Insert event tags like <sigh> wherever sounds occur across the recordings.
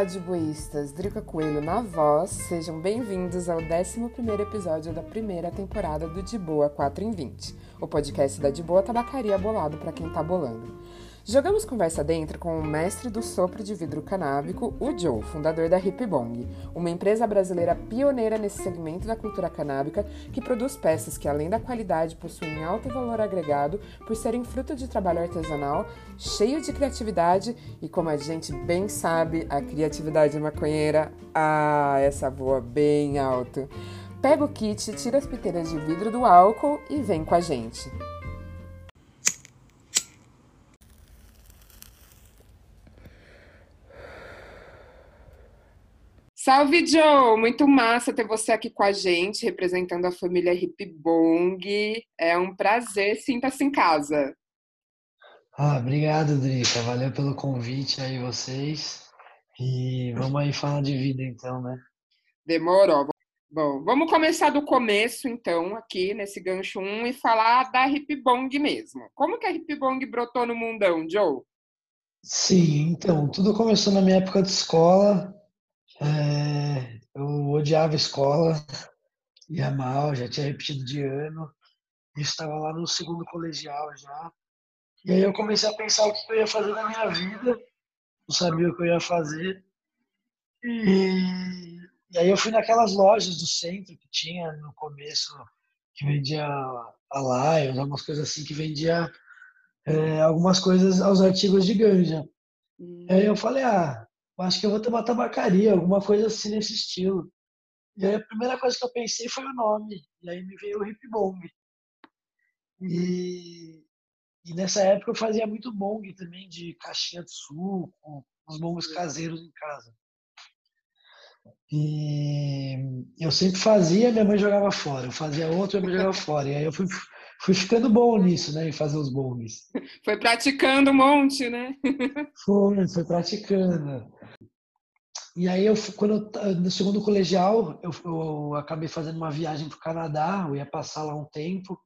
Olá, diboístas! Drica Coelho na voz, sejam bem-vindos ao 11 episódio da primeira temporada do De Boa 4 em 20, o podcast da De Boa Tabacaria Bolado para quem tá bolando. Jogamos conversa dentro com o mestre do sopro de vidro canábico, o Joe, fundador da Hip Bong, uma empresa brasileira pioneira nesse segmento da cultura canábica que produz peças que, além da qualidade, possuem alto valor agregado por serem fruto de trabalho artesanal, cheio de criatividade e, como a gente bem sabe, a criatividade maconheira, ah, essa voa bem alto. Pega o kit, tira as piteiras de vidro do álcool e vem com a gente. Salve, Joe! Muito massa ter você aqui com a gente, representando a família Hip Bong. É um prazer, sinta-se em casa. Ah, obrigado, Drica. Valeu pelo convite aí, vocês. E vamos aí falar de vida, então, né? Demorou. Bom, vamos começar do começo, então, aqui nesse gancho 1 e falar da Hip Bong mesmo. Como que a Hip Bong brotou no mundão, Joe? Sim, então, tudo começou na minha época de escola. É, eu odiava escola, ia mal, já tinha repetido de ano, estava lá no segundo colegial já. E aí eu comecei a pensar o que eu ia fazer na minha vida, não sabia o que eu ia fazer. E, e aí eu fui naquelas lojas do centro que tinha no começo, que vendia a Lions, algumas coisas assim, que vendia é, algumas coisas, aos artigos de ganja. Hum. Aí eu falei, ah, acho que eu vou ter uma tabacaria, alguma coisa assim nesse estilo. E aí a primeira coisa que eu pensei foi o nome. E aí me veio o Hip Bong. E, e nessa época eu fazia muito bong também, de caixinha de suco, os bongos caseiros em casa. E eu sempre fazia, minha mãe jogava fora. Eu fazia outro, minha mãe jogava <laughs> fora. E aí eu fui, fui ficando bom nisso, né? Em fazer os bongs. Foi praticando um monte, né? <laughs> Foi, foi praticando. E aí, eu, quando eu, no segundo colegial, eu, eu acabei fazendo uma viagem para o Canadá, eu ia passar lá um tempo,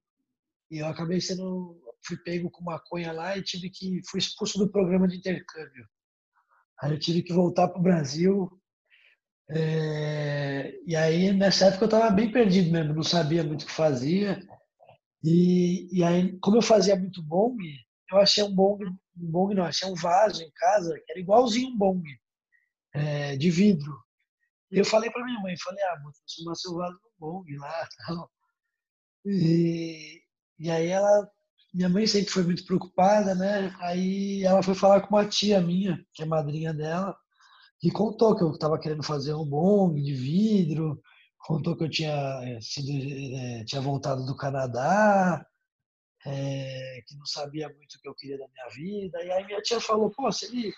e eu acabei sendo, fui pego com maconha lá e tive que, fui expulso do programa de intercâmbio. Aí eu tive que voltar para o Brasil, é, e aí nessa época eu estava bem perdido mesmo, não sabia muito o que fazia, e, e aí, como eu fazia muito bong, eu achei um bong, um bong não, achei um vaso em casa que era igualzinho um bong é, de vidro. E eu falei para minha mãe, falei, ah, vou transformar seu vaso no bong lá, <laughs> tal. E, e aí ela, minha mãe sempre foi muito preocupada, né? Aí ela foi falar com uma tia minha, que é madrinha dela, e contou que eu estava querendo fazer um bong de vidro, contou que eu tinha é, sido, é, tinha voltado do Canadá, é, que não sabia muito o que eu queria da minha vida. E aí minha tia falou, pô, se ele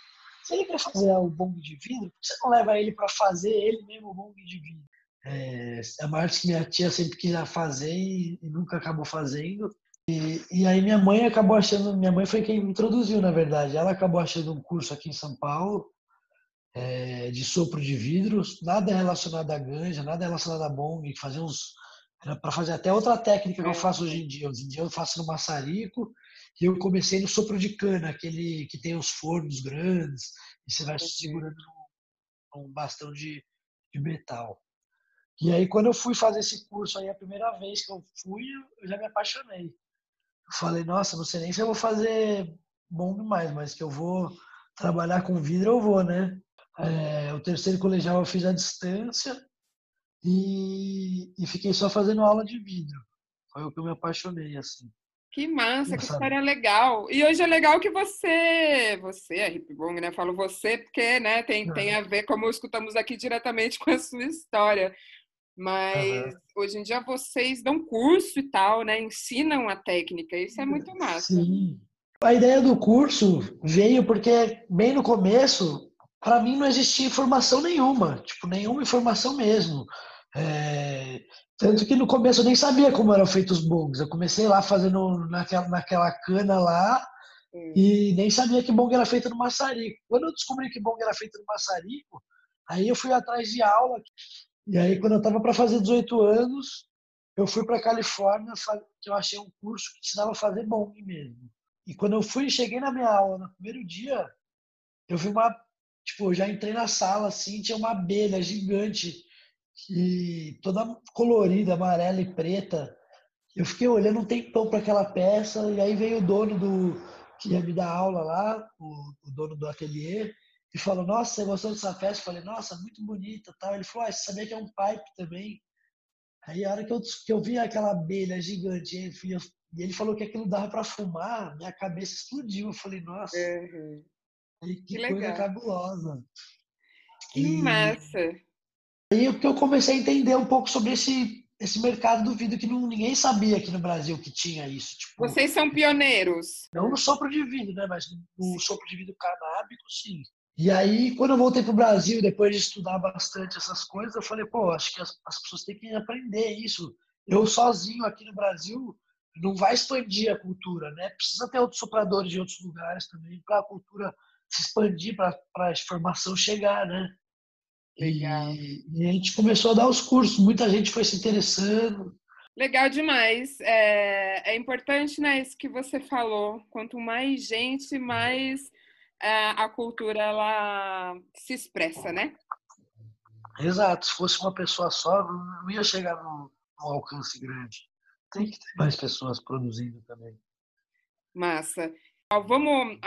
se ele quer fazer o bong de vidro, por que você não leva ele para fazer ele mesmo o bong de vidro? É, é uma arte que minha tia sempre quis fazer e, e nunca acabou fazendo. E, e, aí minha mãe acabou achando, minha mãe foi quem me introduziu, na verdade. Ela acabou achando um curso aqui em São Paulo é, de sopro de vidros, nada relacionado à ganja, nada relacionado a bong, fazer uns era para fazer até outra técnica que eu faço hoje em dia. Hoje em dia eu faço no maçarico e eu comecei no sopro de cana, aquele que tem os fornos grandes, e você vai segurando um bastão de, de metal. E aí, quando eu fui fazer esse curso aí, a primeira vez que eu fui, eu já me apaixonei. Eu falei, nossa, não sei nem se eu vou fazer bom demais, mas que eu vou trabalhar com vidro, eu vou, né? É, o terceiro colegial eu fiz à distância e, e fiquei só fazendo aula de vidro. Foi o que eu me apaixonei, assim. Que massa, que história legal. E hoje é legal que você, você, a Hip Bong, né? Falo você porque, né, tem, tem a ver, como escutamos aqui, diretamente <laughs> com a sua história. Mas uhum. hoje em dia vocês dão curso e tal, né? Ensinam a técnica. Isso é muito massa. Sim. A ideia do curso veio porque, bem no começo, para mim não existia informação nenhuma. Tipo, nenhuma informação mesmo. É, tanto que no começo eu nem sabia como eram feitos os bongs. Eu comecei lá fazendo naquela, naquela cana lá hum. e nem sabia que bong era feito no maçarico. Quando eu descobri que bong era feito no maçarico, aí eu fui atrás de aula. E aí, quando eu estava para fazer 18 anos, eu fui para Califórnia, que eu achei um curso que ensinava a fazer bong mesmo. E quando eu fui, cheguei na minha aula no primeiro dia, eu vi uma tipo, eu já entrei na sala assim, tinha uma abelha gigante e toda colorida, amarela e preta. Eu fiquei olhando um tempão para aquela peça e aí veio o dono do que ia me dar aula lá, o, o dono do ateliê, e falou: Nossa, você gostou dessa peça? Eu falei: Nossa, muito bonita, tal. Ele falou: ah, você sabia que é um pipe também? Aí a hora que eu, que eu vi aquela abelha gigante e ele falou que aquilo dava para fumar, minha cabeça explodiu. Eu falei: Nossa, uhum. que, que coisa legal. cabulosa. Que e... massa! Aí que eu comecei a entender um pouco sobre esse esse mercado do vidro que não, ninguém sabia aqui no Brasil que tinha isso. Tipo, Vocês são pioneiros. Não no sopro de vidro, né? Mas no sopro de vidro canábico, sim. E aí, quando eu voltei para o Brasil, depois de estudar bastante essas coisas, eu falei, pô, acho que as, as pessoas têm que aprender isso. Eu sozinho aqui no Brasil não vai expandir a cultura, né? Precisa ter outros sopradores de outros lugares também para a cultura se expandir, para a informação chegar, né? Legal. E, a gente começou a dar os cursos, muita gente foi se interessando. Legal demais. É, é importante, né, isso que você falou. Quanto mais gente, mais é, a cultura ela se expressa, né? Exato. Se fosse uma pessoa só, não ia chegar no alcance grande. Tem que ter mais pessoas produzindo também. Massa. Vamos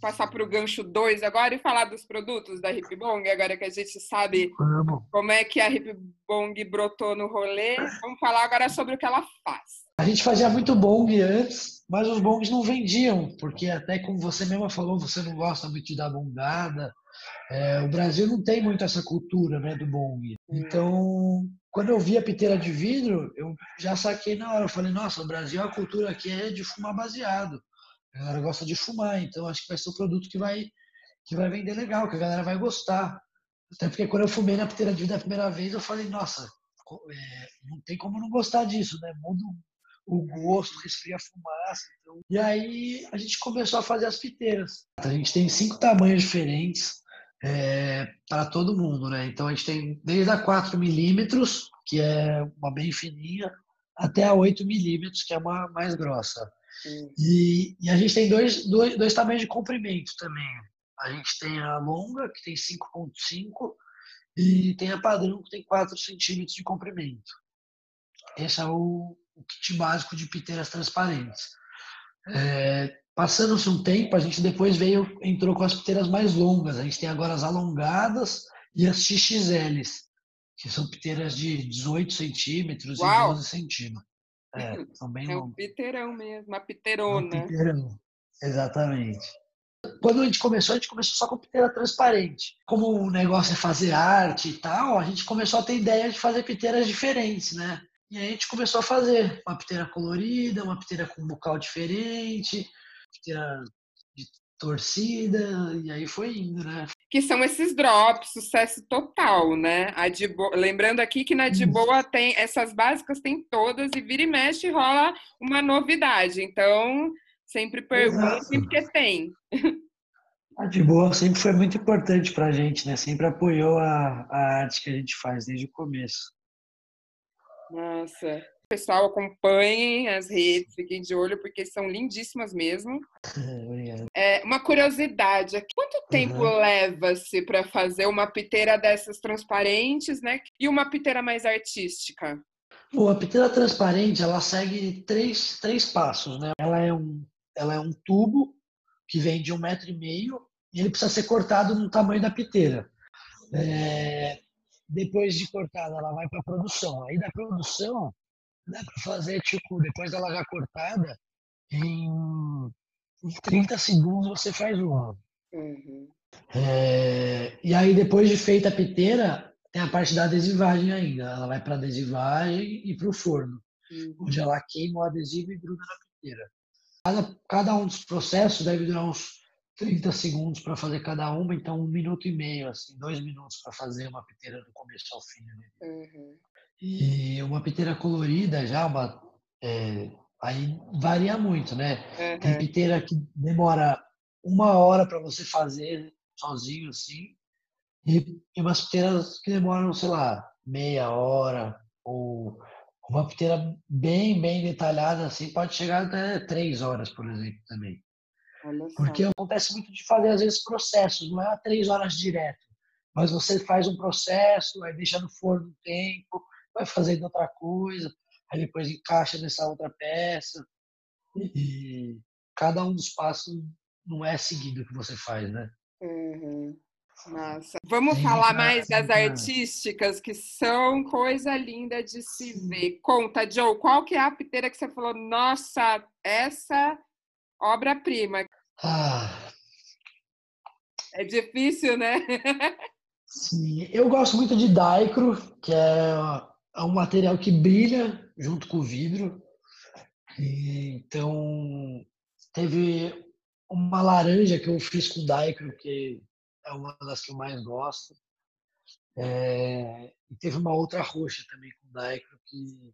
passar para o gancho 2 agora e falar dos produtos da Hip Bong, agora que a gente sabe Vamos. como é que a Hip Bong brotou no rolê. Vamos falar agora sobre o que ela faz. A gente fazia muito bong antes, mas os bongs não vendiam, porque até como você mesma falou, você não gosta muito de dar bongada. É, o Brasil não tem muito essa cultura né, do bong. Então, quando eu vi a piteira de vidro, eu já saquei na hora. Eu falei, nossa, o Brasil, a cultura aqui é de fumar baseado. A galera gosta de fumar, então acho que vai ser o produto que vai, que vai vender legal, que a galera vai gostar. Até porque quando eu fumei na piteira de vida a primeira vez, eu falei, nossa, é, não tem como não gostar disso, né? Muda o gosto, resfria a fumaça. Então... E aí a gente começou a fazer as piteiras. A gente tem cinco tamanhos diferentes é, para todo mundo, né? Então a gente tem desde a 4 milímetros, que é uma bem fininha, até a 8 milímetros, que é uma mais grossa. E, e, a gente tem dois, dois, dois tamanhos de comprimento também. A gente tem a longa, que tem 5,5, e tem a padrão, que tem 4 centímetros de comprimento. Esse é o, o kit básico de piteiras transparentes. É, Passando-se um tempo, a gente depois veio, entrou com as piteiras mais longas. A gente tem agora as alongadas e as XXLs, que são piteiras de 18 centímetros Uau. e 12 centímetros. É, são bem é um piteirão mesmo, uma piteirona. É um piteirão, exatamente. Quando a gente começou, a gente começou só com piteira transparente. Como o negócio é fazer arte e tal, a gente começou a ter ideia de fazer piteiras diferentes, né? E aí a gente começou a fazer uma piteira colorida, uma piteira com um bocal diferente, piteira de torcida, e aí foi indo, né? Que são esses drops, sucesso total, né? A de Bo... Lembrando aqui que na de boa tem essas básicas tem todas e vira e mexe rola uma novidade. Então, sempre perguntem porque tem. A de boa sempre foi muito importante pra gente, né? Sempre apoiou a, a arte que a gente faz desde o começo. Nossa, pessoal acompanhem as redes, fiquem de olho, porque são lindíssimas mesmo. <laughs> Obrigado. É, uma curiosidade, quanto tempo uhum. leva-se para fazer uma piteira dessas transparentes, né? E uma piteira mais artística? Bom, a piteira transparente, ela segue três, três passos, né? Ela é, um, ela é um tubo que vem de um metro e meio e ele precisa ser cortado no tamanho da piteira. É, depois de cortada, ela vai para a produção. Aí da produção, dá para fazer, tipo, depois dela já cortada, em, em 30 segundos você faz uma. Uhum. É, e aí, depois de feita a piteira, tem a parte da adesivagem ainda. Ela vai para adesivagem e para o forno, uhum. onde ela queima o adesivo e gruda na piteira. Cada, cada um dos processos deve durar uns 30 segundos para fazer cada uma, então um minuto e meio, assim, dois minutos para fazer uma piteira do começo ao fim. Né? Uhum. E uma piteira colorida já, uma, é, aí varia muito, né? Uhum. Tem piteira que demora uma hora para você fazer sozinho, assim, e, e umas piteiras que demoram, sei lá, meia hora, ou uma piteira bem, bem detalhada, assim, pode chegar até três horas, por exemplo, também. Porque acontece muito de fazer, às vezes, processos, não é três horas direto, mas você faz um processo, aí deixa no forno um tempo, vai fazendo outra coisa, aí depois encaixa nessa outra peça. E cada um dos passos não é seguido que você faz, né? Uhum. Nossa. Vamos falar mais das artísticas, que são coisa linda de se ver. Conta, Joe, qual que é a piteira que você falou, nossa, essa obra-prima? Ah. É difícil, né? <laughs> Sim, eu gosto muito de daicro, que é, é um material que brilha junto com o vidro. E, então, teve uma laranja que eu fiz com daicro, que é uma das que eu mais gosto. É, e teve uma outra roxa também com daicro, que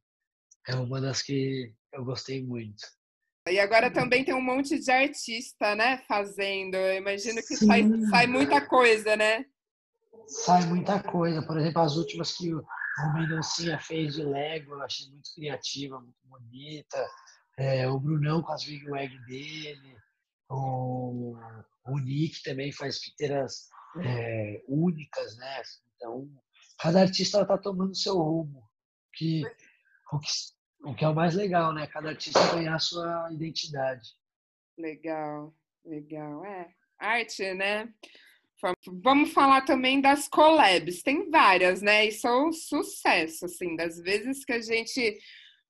é uma das que eu gostei muito. E agora também tem um monte de artista, né, fazendo. Eu imagino que sai, sai, muita coisa, né? Sai muita coisa. Por exemplo, as últimas que o Mendoncinha fez de Lego, eu achei muito criativa, muito bonita. É, o Brunão com as Big Wag dele. O, o Nick também faz piteiras é, únicas, né? Então, cada artista está tomando seu rumo. Que, o que o que é o mais legal, né? Cada artista ganhar a sua identidade. Legal, legal. É, arte, né? Vamos falar também das collabs. Tem várias, né? E são um sucesso, assim, das vezes que a gente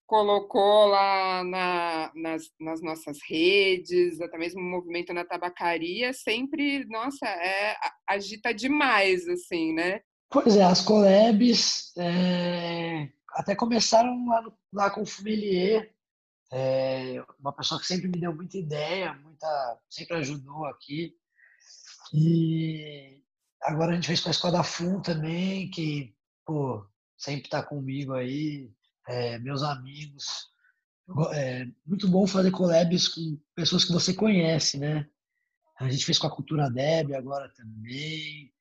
colocou lá na, nas, nas, nossas redes, até mesmo o movimento na tabacaria, sempre, nossa, é, agita demais, assim, né? Pois é, as collabs é, até começaram lá, no, lá com o Fumelier, é, uma pessoa que sempre me deu muita ideia, muita, sempre ajudou aqui. E agora a gente fez com a Escola Fun também, que pô, sempre está comigo aí, é, meus amigos. É muito bom fazer collabs com pessoas que você conhece, né? A gente fez com a Cultura Deb agora também.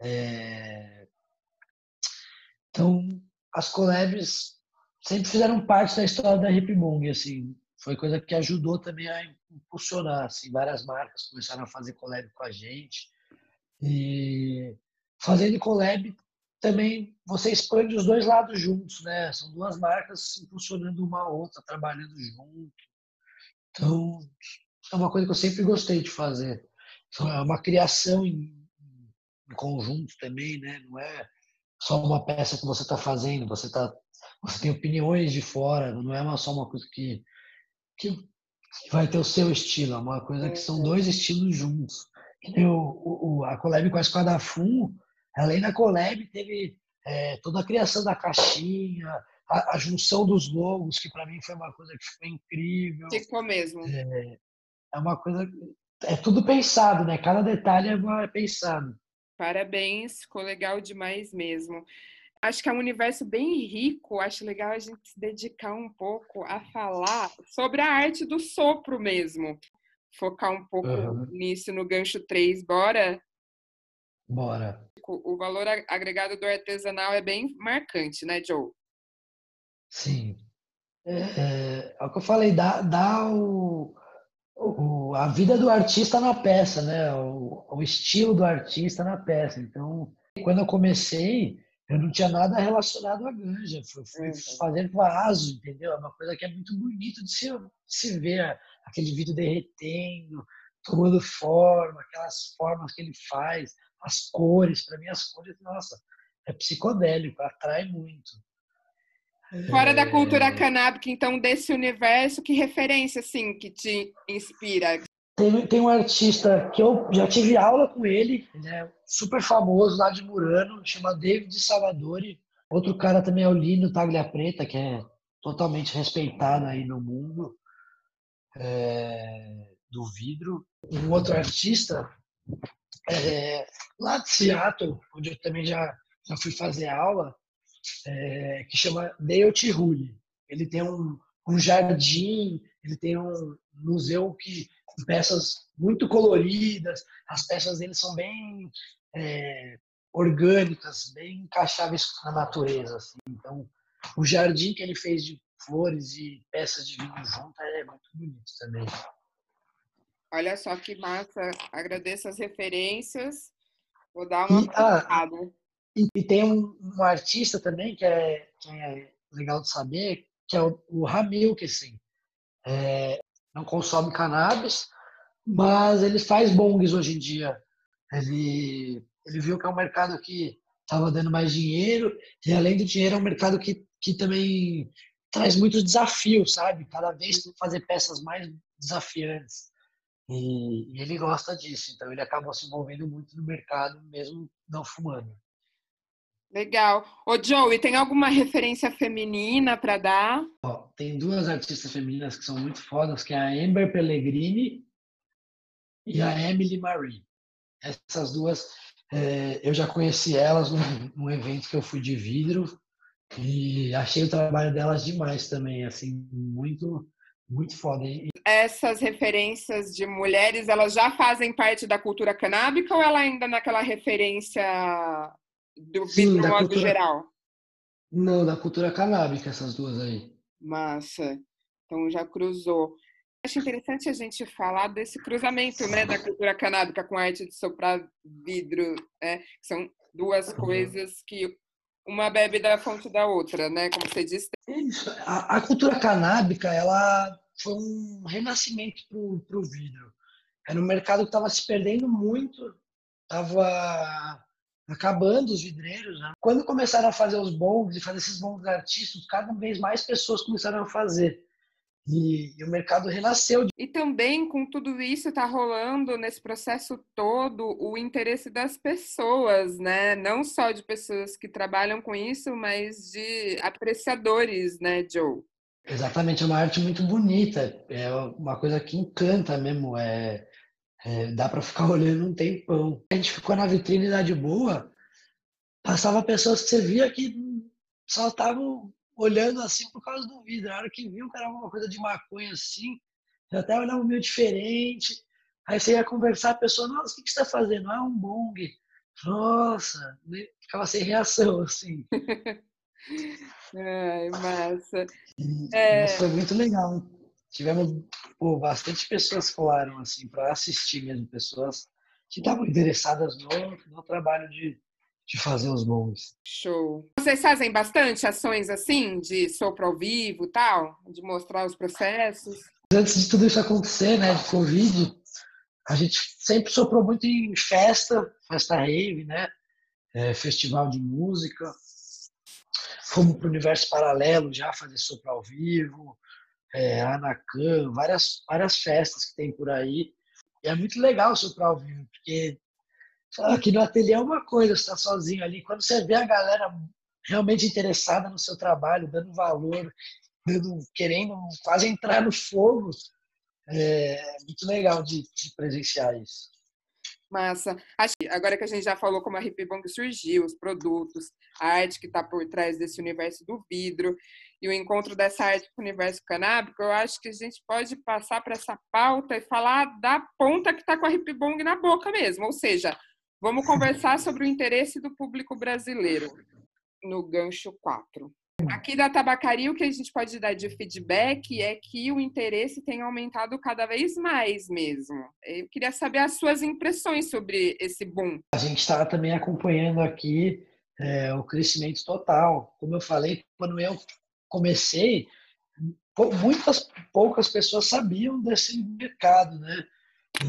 É... Então, as collabs sempre fizeram parte da história da Hip Bong, assim, foi coisa que ajudou também a impulsionar, assim, várias marcas começaram a fazer collab com a gente. E fazendo collab também você expande os dois lados juntos, né? São duas marcas impulsionando uma a outra, trabalhando junto. Então, é uma coisa que eu sempre gostei de fazer. Então, é uma criação em, em conjunto também, né? Não é só uma peça que você está fazendo, você tá, você tem opiniões de fora, não é só uma coisa que, que vai ter o seu estilo, é uma coisa que são dois estilos juntos. O, o, a collab com a Esquadra Fum, além da collab, teve é, toda a criação da caixinha, a, a junção dos logos, que para mim foi uma coisa que ficou incrível. Ficou mesmo. É, é uma coisa. É tudo pensado, né? Cada detalhe é pensado. Parabéns, ficou legal demais mesmo. Acho que é um universo bem rico, acho legal a gente se dedicar um pouco a falar sobre a arte do sopro mesmo. Focar um pouco uhum. nisso no gancho 3, bora? Bora. O valor agregado do artesanal é bem marcante, né, Joe? Sim. É, é, é o que eu falei, dá, dá o, o, a vida do artista na peça, né? O, o, estilo do artista na peça. Então, quando eu comecei, eu não tinha nada relacionado à ganja. Fui, fui uhum. fazer vaso, entendeu? É uma coisa que é muito bonito de se, se ver aquele vidro derretendo, tomando forma, aquelas formas que ele faz, as cores. Para mim, as cores, nossa, é psicodélico, atrai muito. Fora é... da cultura canábica, então, desse universo, que referência, assim, que te inspira? Tem, tem um artista que eu já tive aula com ele, ele é super famoso lá de Murano, chama David Salvadori. Outro cara também é o Lino Taglia Preta, que é totalmente respeitado aí no mundo é, do vidro. Um outro artista é, lá de Seattle, onde eu também já, já fui fazer aula, é, que chama Dale Tirulli. Ele tem um, um jardim, ele tem um museu que peças muito coloridas, as peças dele são bem é, orgânicas, bem encaixáveis na natureza. Assim. Então, o jardim que ele fez de flores e peças de vinho junto é muito bonito também. Olha só que massa. Agradeço as referências. Vou dar uma e, ah, e, e, tem um, um, artista também que é, que é legal de saber, que é o, o Hamilton. É, não consome cannabis, mas ele faz bongs hoje em dia. Ele, ele viu que é um mercado que estava dando mais dinheiro e além do dinheiro é um mercado que, que também traz muitos desafios, sabe? Cada vez fazer peças mais desafiantes. E, e, ele gosta disso, então ele acabou se envolvendo muito no mercado, mesmo não fumando. Legal. Ô, Joey, tem alguma referência feminina para dar? Ó, tem duas artistas femininas que são muito fodas, que é a Amber Pellegrini e a Emily Marie. Essas duas, é, eu já conheci elas num, num, evento que eu fui de vidro e achei o trabalho delas demais também, assim, muito, muito foda. E... Essas referências de mulheres, elas já fazem parte da cultura canábica ou ela ainda naquela referência do vidro Sim, modo cultura... geral? Não, da cultura canábica, essas duas aí. Massa. Então já cruzou. Acho interessante a gente falar desse cruzamento, né, da cultura canábica com a arte de soprar vidro, né? São duas uhum. coisas que uma bebe da fonte da outra, né? Como você disse. Isso. A, a cultura canábica, ela foi um renascimento para o vidro. Era um mercado que estava se perdendo muito, estava acabando os vidreiros. Né? Quando começaram a fazer os bongs e fazer esses bongs artísticos, cada vez mais pessoas começaram a fazer. E, e, o mercado renasceu. E também com tudo isso está rolando nesse processo todo o interesse das pessoas, né? Não só de pessoas que trabalham com isso, mas de apreciadores, né, Joe? Exatamente, é uma arte muito bonita, é uma coisa que encanta mesmo, é, é dá para ficar <laughs> olhando um tempão. A gente ficou na vitrine da de boa, passava pessoas que você via que só estavam olhando assim por causa do vidro. A hora que viu que era alguma coisa de maconha assim, já até olhava meio diferente. Aí você ia conversar, a pessoa, nossa, o que, você está fazendo? Ah, é um bong. Nossa, né? ficava sem reação, assim. <laughs> Ai, massa. É... Mas foi muito legal. Tivemos pô, bastante pessoas que falaram, assim, para assistir mesmo, pessoas que estavam interessadas no, no trabalho de, de fazer os bons. Show. Vocês fazem bastante ações assim, de sopro ao vivo tal? De mostrar os processos? Antes de tudo isso acontecer, né, de Covid, a gente sempre soprou muito em festa, festa rave, né? É, festival de música. Fomos para o universo paralelo já fazer sopro ao vivo, é, Anacan, várias, várias festas que tem por aí. E é muito legal soprar ao vivo, porque Aqui no ateliê é uma coisa, você está sozinho ali. Quando você vê a galera realmente interessada no seu trabalho, dando valor, dando, querendo quase entrar no fogo, é muito legal de, de presenciar isso. Massa. Acho que agora que a gente já falou como a Hipbong surgiu, os produtos, a arte que está por trás desse universo do vidro e o encontro dessa arte com o universo canábico, eu acho que a gente pode passar para essa pauta e falar da ponta que está com a Hipbong na boca mesmo, ou seja, Vamos conversar sobre o interesse do público brasileiro no gancho 4. Aqui da tabacaria, o que a gente pode dar de feedback é que o interesse tem aumentado cada vez mais mesmo. Eu queria saber as suas impressões sobre esse boom. A gente está também acompanhando aqui é, o crescimento total. Como eu falei, quando eu comecei, muitas poucas pessoas sabiam desse mercado, né?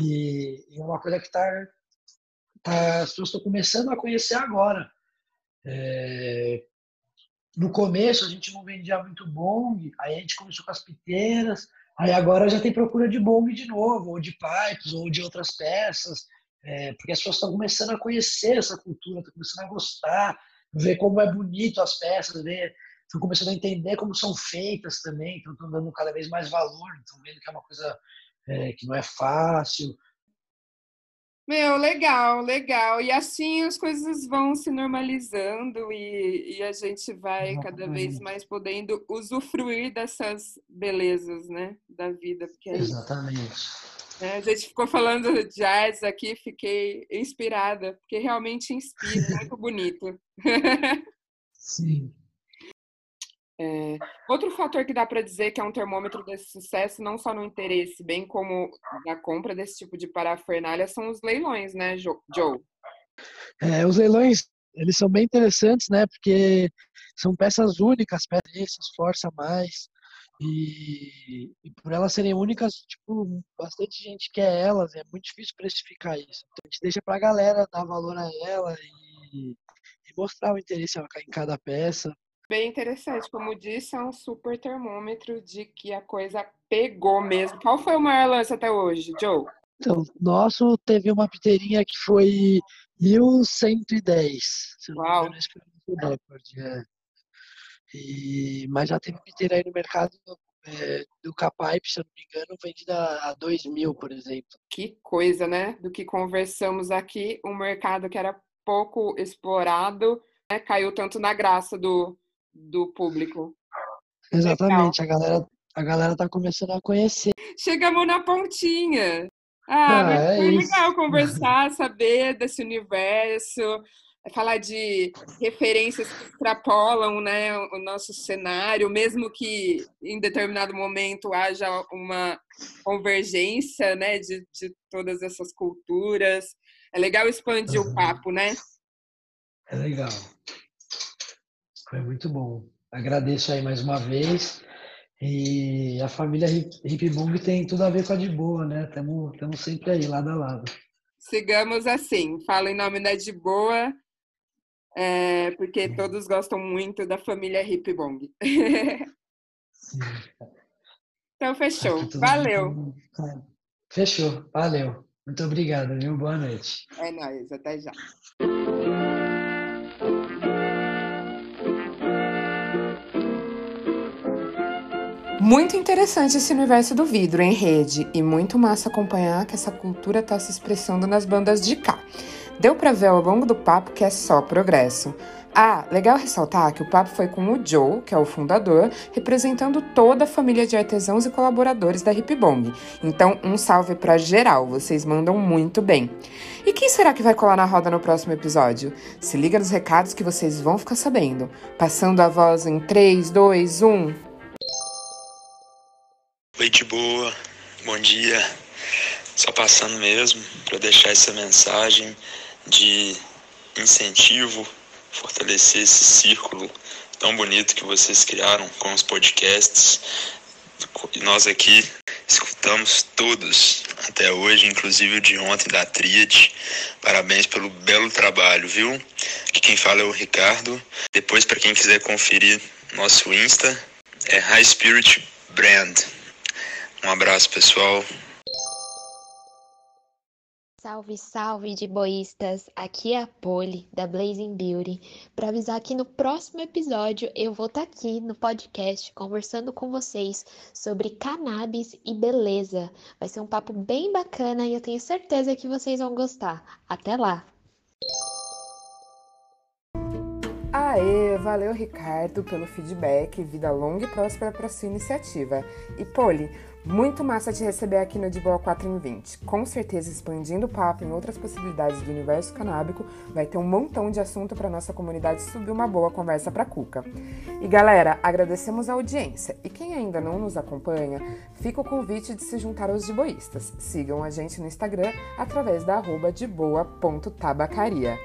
E, é uma coisa que está as pessoas estão começando a conhecer agora. É, no começo a gente não vendia muito bong, aí a gente começou com as piteiras, aí agora já tem procura de bong de novo, ou de pipes, ou de outras peças, é, porque as pessoas estão começando a conhecer essa cultura, estão começando a gostar, ver como é bonito as peças, ver, estão começando a entender como são feitas também, então estão dando cada vez mais valor, estão vendo que é uma coisa é, que não é fácil, meu, legal, legal. E assim as coisas vão se normalizando e, e a gente vai cada vez mais podendo usufruir dessas belezas, né, da vida. Porque aí, Exatamente. Né, a gente ficou falando de artes aqui, fiquei inspirada, porque realmente inspira, muito bonito. <laughs> Sim. É, outro fator que dá para dizer que é um termômetro desse sucesso, não só no interesse, bem como na compra desse tipo de parafernália, são os leilões, né, Joe? É, os leilões, eles são bem interessantes, né, porque são peças únicas, peças se esforça mais, e, e, por elas serem únicas, tipo, bastante gente quer elas, é muito difícil precificar isso. Então a gente deixa para a galera dar valor a ela e, e mostrar o interesse em cada peça. Bem interessante, como disse, é um super termômetro de que a coisa pegou mesmo. Qual foi o maior lance até hoje, Joe? Então, nosso teve uma piteirinha que foi 1110. Se Uau! Recorde. É. E, mas já teve piteira aí no mercado é, do Capipe, se eu não me engano, vendida a 2 mil, por exemplo. Que coisa, né? Do que conversamos aqui, um mercado que era pouco explorado, né? caiu tanto na graça do, do público. Exatamente, a galera, a galera tá começando a conhecer. Chegamos na pontinha. Ah, ah é foi isso. legal <laughs> conversar, saber desse universo, falar de referências que extrapolam né, o nosso cenário, mesmo que em determinado momento haja uma convergência né, de, de todas essas culturas. É legal expandir uhum. o papo, né? É legal. Foi muito bom. Agradeço aí mais uma vez. E a família Hip tem tudo a ver com a de boa, né? Estamos sempre aí, lado a lado. Sigamos assim. Falo em nome da de boa, é, porque todos gostam muito da família Hip Bong. então, fechou. Valeu. Fechou. Valeu. Muito obrigado, viu? Boa noite. É nóis. Até já. Muito interessante esse universo do vidro em rede e muito massa acompanhar que essa cultura está se expressando nas bandas de cá. Deu para ver ao longo do papo que é só progresso. Ah, legal ressaltar que o papo foi com o Joe, que é o fundador, representando toda a família de artesãos e colaboradores da Hip Bong. Então, um salve para geral, vocês mandam muito bem. E quem será que vai colar na roda no próximo episódio? Se liga nos recados que vocês vão ficar sabendo. Passando a voz em 3, 2, 1. Oi, de boa, bom dia. Só passando mesmo para deixar essa mensagem de incentivo, fortalecer esse círculo tão bonito que vocês criaram com os podcasts. E nós aqui escutamos todos até hoje, inclusive o de ontem da Tríade. Parabéns pelo belo trabalho, viu? Aqui quem fala é o Ricardo. Depois, para quem quiser conferir nosso Insta, é High Spirit Brand. Um abraço, pessoal. Salve, salve de boístas! Aqui é a Poli, da Blazing Beauty, para avisar que no próximo episódio eu vou estar tá aqui no podcast conversando com vocês sobre cannabis e beleza. Vai ser um papo bem bacana e eu tenho certeza que vocês vão gostar. Até lá! Aê, valeu Ricardo pelo feedback, vida longa e próspera para sua iniciativa. E Poli, muito massa te receber aqui no De Boa 4 em 20. Com certeza, expandindo o papo em outras possibilidades do universo canábico, vai ter um montão de assunto para nossa comunidade subir uma boa conversa para Cuca. E galera, agradecemos a audiência. E quem ainda não nos acompanha, fica o convite de se juntar aos deboístas. Sigam a gente no Instagram através da arroba deboa.tabacaria.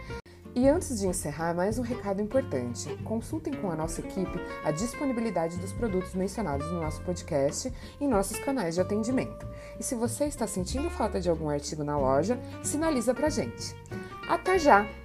E antes de encerrar, mais um recado importante. Consultem com a nossa equipe a disponibilidade dos produtos mencionados no nosso podcast em nossos canais de atendimento. E se você está sentindo falta de algum artigo na loja, sinaliza pra gente. Até já!